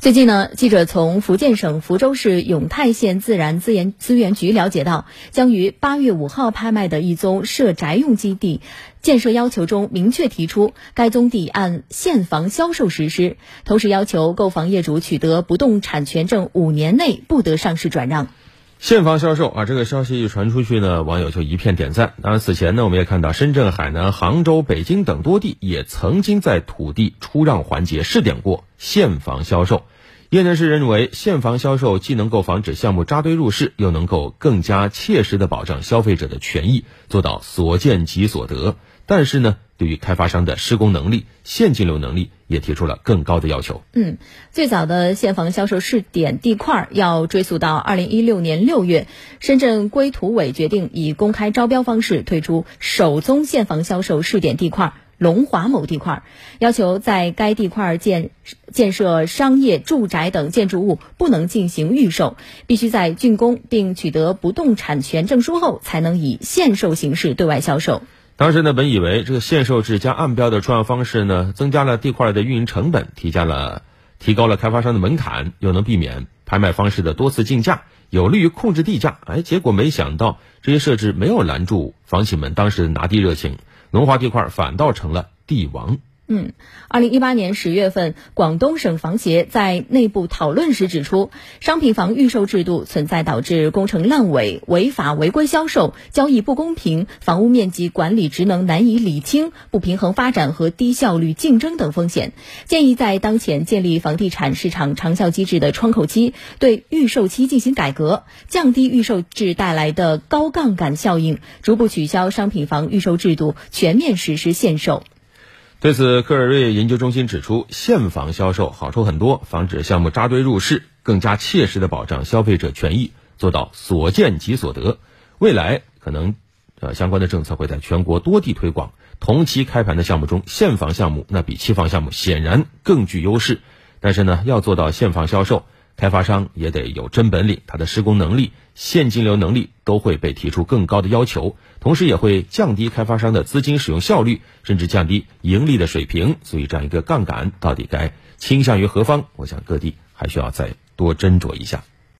最近呢，记者从福建省福州市永泰县自然资源资源局了解到，将于八月五号拍卖的一宗涉宅用基地建设要求中，明确提出该宗地按现房销售实施，同时要求购房业主取得不动产权证五年内不得上市转让。现房销售啊，这个消息一传出去呢，网友就一片点赞。当然，此前呢，我们也看到深圳、海南、杭州、北京等多地也曾经在土地出让环节试点过现房销售。业内人士认为，现房销售既能够防止项目扎堆入市，又能够更加切实的保障消费者的权益，做到所见即所得。但是呢，对于开发商的施工能力、现金流能力也提出了更高的要求。嗯，最早的现房销售试点地块要追溯到二零一六年六月，深圳规土委决定以公开招标方式推出首宗现房销售试点地块——龙华某地块，要求在该地块建建设商业、住宅等建筑物不能进行预售，必须在竣工并取得不动产权证书后，才能以限售形式对外销售。当时呢，本以为这个限售制加暗标的出让方式呢，增加了地块的运营成本，提价了提高了开发商的门槛，又能避免拍卖方式的多次竞价，有利于控制地价。哎，结果没想到这些设置没有拦住房企们当时的拿地热情，龙华地块反倒成了地王。嗯，二零一八年十月份，广东省房协在内部讨论时指出，商品房预售制度存在导致工程烂尾、违法违规销售、交易不公平、房屋面积管理职能难以理清、不平衡发展和低效率竞争等风险。建议在当前建立房地产市场长效机制的窗口期，对预售期进行改革，降低预售制带来的高杠杆效应，逐步取消商品房预售制度，全面实施限售。对此，科尔瑞研究中心指出，现房销售好处很多，防止项目扎堆入市，更加切实的保障消费者权益，做到所见即所得。未来可能，呃，相关的政策会在全国多地推广。同期开盘的项目中，现房项目那比期房项目显然更具优势。但是呢，要做到现房销售。开发商也得有真本领，他的施工能力、现金流能力都会被提出更高的要求，同时也会降低开发商的资金使用效率，甚至降低盈利的水平。所以，这样一个杠杆到底该倾向于何方？我想各地还需要再多斟酌一下。